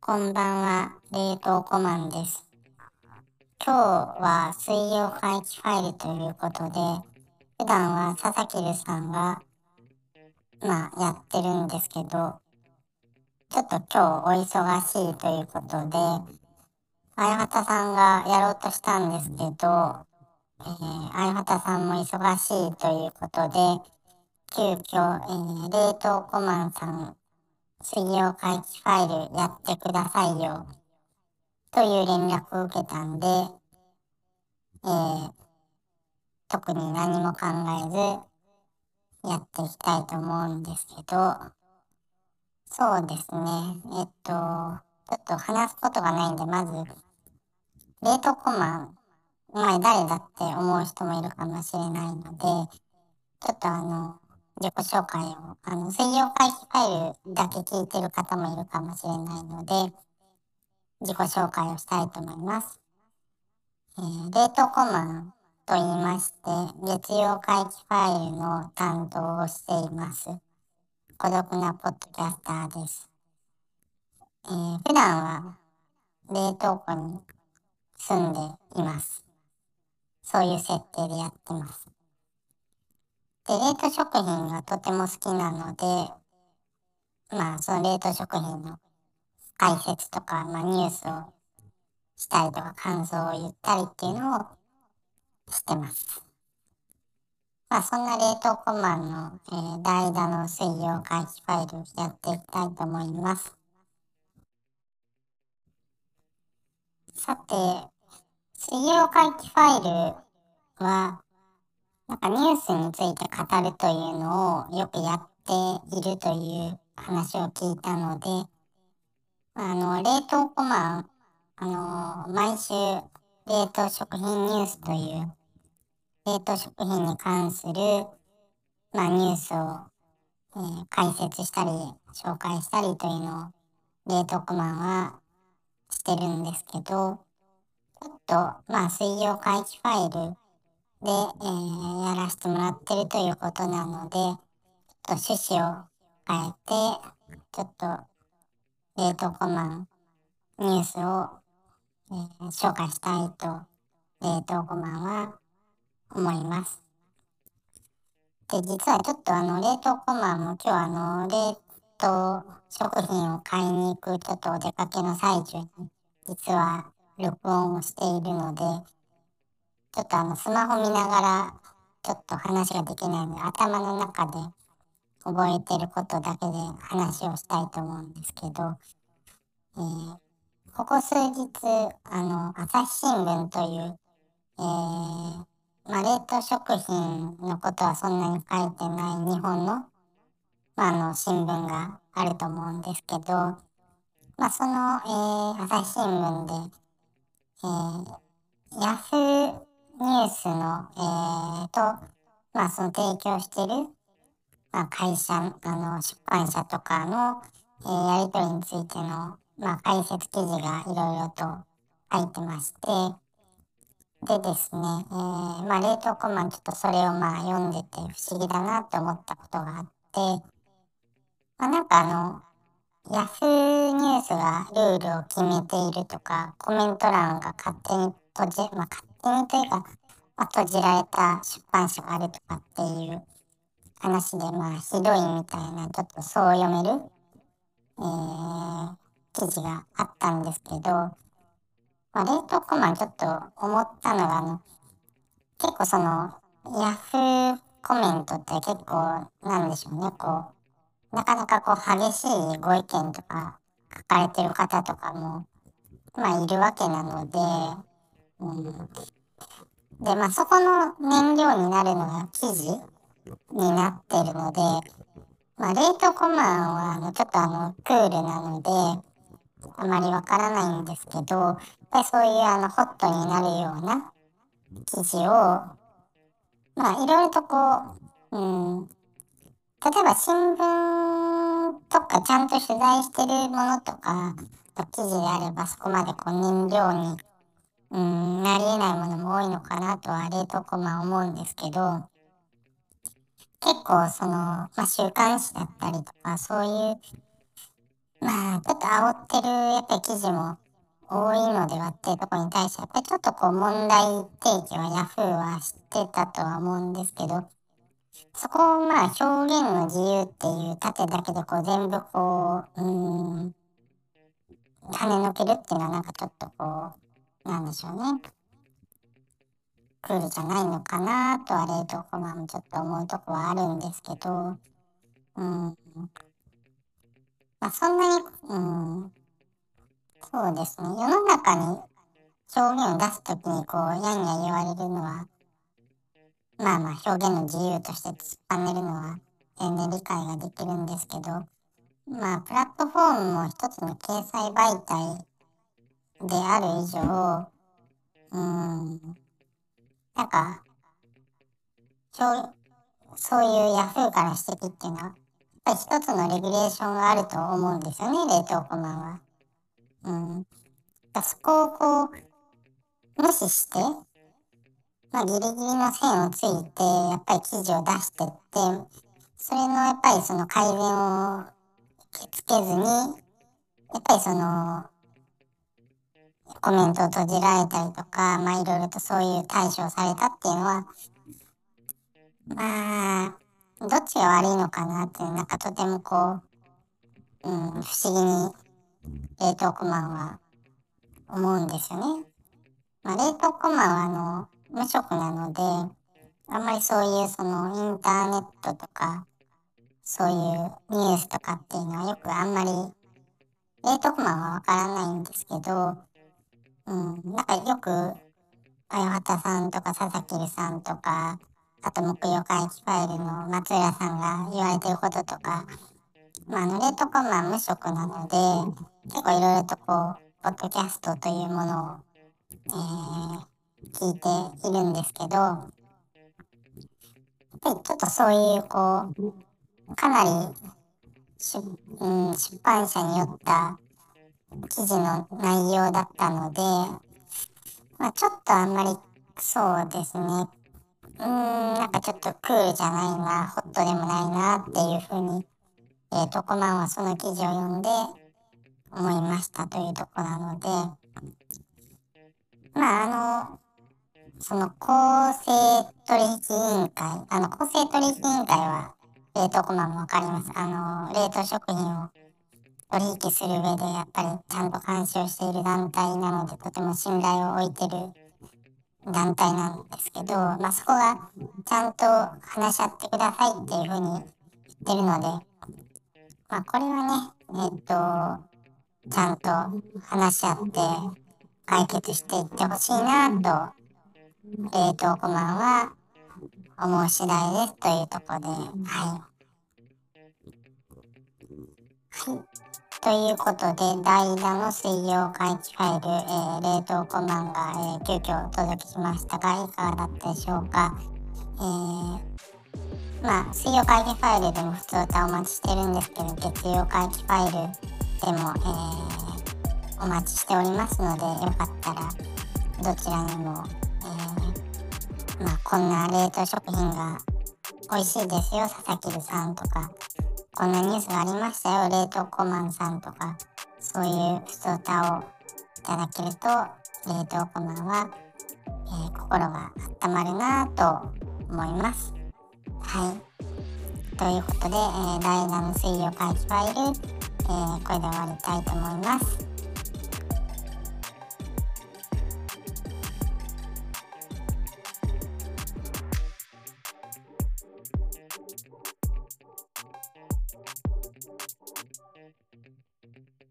こんばんは、冷凍コマンです。今日は水曜回帰ファイルということで、普段は佐々木留さんが、まあ、やってるんですけど、ちょっと今日お忙しいということで、相畑さんがやろうとしたんですけど、えー、相畑さんも忙しいということで、急遽、えー、冷凍コマンさん、水曜回帰ファイルやってくださいよ、という連絡を受けたんで、えー、特に何も考えず、やっていきたいと思うんですけど、そうですね、えっと、ちょっと話すことがないんで、まず、冷凍コマン、前誰だって思う人もいるかもしれないので、ちょっとあの、自己紹介を、あの、水曜回帰ファイルだけ聞いてる方もいるかもしれないので、自己紹介をしたいと思います。えー、冷凍コマンと言いまして、月曜回帰ファイルの担当をしています。孤独なポッドキャスターです。えー、普段は冷凍庫に住んでいます。そういう設定でやってます。で、冷凍食品がとても好きなので、まあ、その冷凍食品の解説とか、まあ、ニュースをしたりとか、感想を言ったりっていうのをしてます。まあ、そんな冷凍コマンの、えー、代打の水曜回帰ファイルをやっていきたいと思います。さて、水曜回帰ファイルは、なんかニュースについて語るというのをよくやっているという話を聞いたので、あの、冷凍コマン、あの、毎週冷凍食品ニュースという冷凍食品に関する、まあ、ニュースを、えー、解説したり、紹介したりというのを、冷凍コマンはしてるんですけど、っと、まあ、水曜回帰ファイルで、えー、やらせてもらってるということなので、ちょっと趣旨を変えて、ちょっと、冷凍コマンニュースを、えー、紹介したいと、冷凍コマンは思います。で、実はちょっとあの、冷凍コマンも今日あの、冷凍食品を買いに行くちょっとお出かけの最中に、実は録音をしているので、ちょっとあの、スマホ見ながら、ちょっと話ができないので、頭の中で覚えてることだけで話をしたいと思うんですけど、えー、ここ数日、あの、朝日新聞という、えー、まあ、冷凍食品のことはそんなに書いてない日本の、まあ、あの、新聞があると思うんですけど、まあ、その、えー、朝日新聞で、えー、ヤフーニュースの、えー、と、まあ、その提供してる、まあ、会社、あの、出版社とかの、えー、やりとりについての、まあ、解説記事がいろいろと入ってまして、でですね、えー、まあ、冷凍コマンちょっとそれをまあ読んでて不思議だなって思ったことがあって、まあ、なんかあの、ヤフーニュースがルールを決めているとか、コメント欄が勝手に閉じ、まあ、勝手にというか、まあ、閉じられた出版社があるとかっていう話で、まあ、ひどいみたいな、ちょっとそう読める、えー、記事があったんですけど、まあ、冷凍コマンちょっと思ったのが、あの、結構その、ヤフーコメントって結構、なんでしょうね、こう、なかなかこう、激しいご意見とか書かれてる方とかも、まあ、いるわけなので、うん。で、まあ、そこの燃料になるのが記事になってるので、まあ、冷凍コマンは、あの、ちょっとあの、クールなので、あまりわからないんですけど、やっぱりそういうあのホットになるような記事を、まあいろいろとこう、うん、例えば新聞とかちゃんと取材してるものとか記事であればそこまでこう燃料に、うん、なり得ないものも多いのかなとは冷凍コマ思うんですけど、結構その、まあ、週刊誌だったりとか、そういう、まあ、ちょっと煽ってる、やっぱり記事も多いのではっていうとこに対して、やっぱりちょっとこう問題提起はヤフーは知ってたとは思うんですけど、そこをまあ表現の自由っていう盾だけでこう全部こう、うん、跳ねのけるっていうのはなんかちょっとこう、なんでしょうね。クールじゃないのかなとは冷凍コマもちょっと思うとこはあるんですけど、うん。まあそんなに、うん、そうですね。世の中に表現を出すときにこう、やんや言われるのは、まあまあ表現の自由として突っぱねるのは全然理解ができるんですけど、まあプラットフォームも一つの掲載媒体である以上、うん、なんか、そういうヤフーから指摘っていうのは、やっぱり一つのレギュレーションがあると思うんですよね、冷凍コマンは。うん。そこをこう、無視して、まあギリギリの線をついて、やっぱり記事を出してって、それのやっぱりその改善をつけずに、やっぱりその、コメントを閉じられたりとか、まあいろいろとそういう対処をされたっていうのは、まあ、どっちが悪いのかなって、なんかとてもこう、うん、不思議に冷凍コマンは思うんですよね。まあ冷凍コマンはあの、無職なので、あんまりそういうそのインターネットとか、そういうニュースとかっていうのはよくあんまり、冷凍コマンはわからないんですけど、うん、なんかよく、あやはたさんとか佐々木さんとか、あと木曜会期ファイルの松浦さんが言われてることとか、まあ、あの、レートコマ無職なので、結構いろいろとこう、ポッドキャストというものを、えー、聞いているんですけど、やっぱりちょっとそういう、こう、かなり出、うん、出版社によった記事の内容だったので、まあ、ちょっとあんまりそうですね。うん、なんかちょっとクールじゃないな、ホットでもないなっていうふうに、えー、とこまんはその記事を読んで思いましたというとこなので、まああの、その公正取引委員会、あの公正取引委員会は冷凍コマもわかります。あの、冷凍食品を取引する上でやっぱりちゃんと監視をしている団体なのでとても信頼を置いてる団体なんですけど、まあ、そこがちゃんと話し合ってくださいっていうふうに言ってるので、まあ、これはね、えっと、ちゃんと話し合って解決していってほしいなと、冷凍コマンは思う次第ですというところで、はい。はい。ということで、代打の水曜回帰ファイル、えー、冷凍コマンが、えー、急遽お届けしましたが、いかがだったでしょうか？えー、まあ、水曜回帰ファイルでも普通歌お待ちしてるんですけど、月曜回帰ファイルでも、えー、お待ちしておりますので、よかったら、どちらにも、まあ、こんな冷凍食品が美味しいですよ、佐々木さんとか、こんなニュースがありましたよ、冷凍コマンさんとか、そういう普通歌をいただけると、冷凍コマンは、えー、心が温まるなと思います。はい。ということで、えー、第7水曜回帰ファイル、えー、これで終わりたいと思います。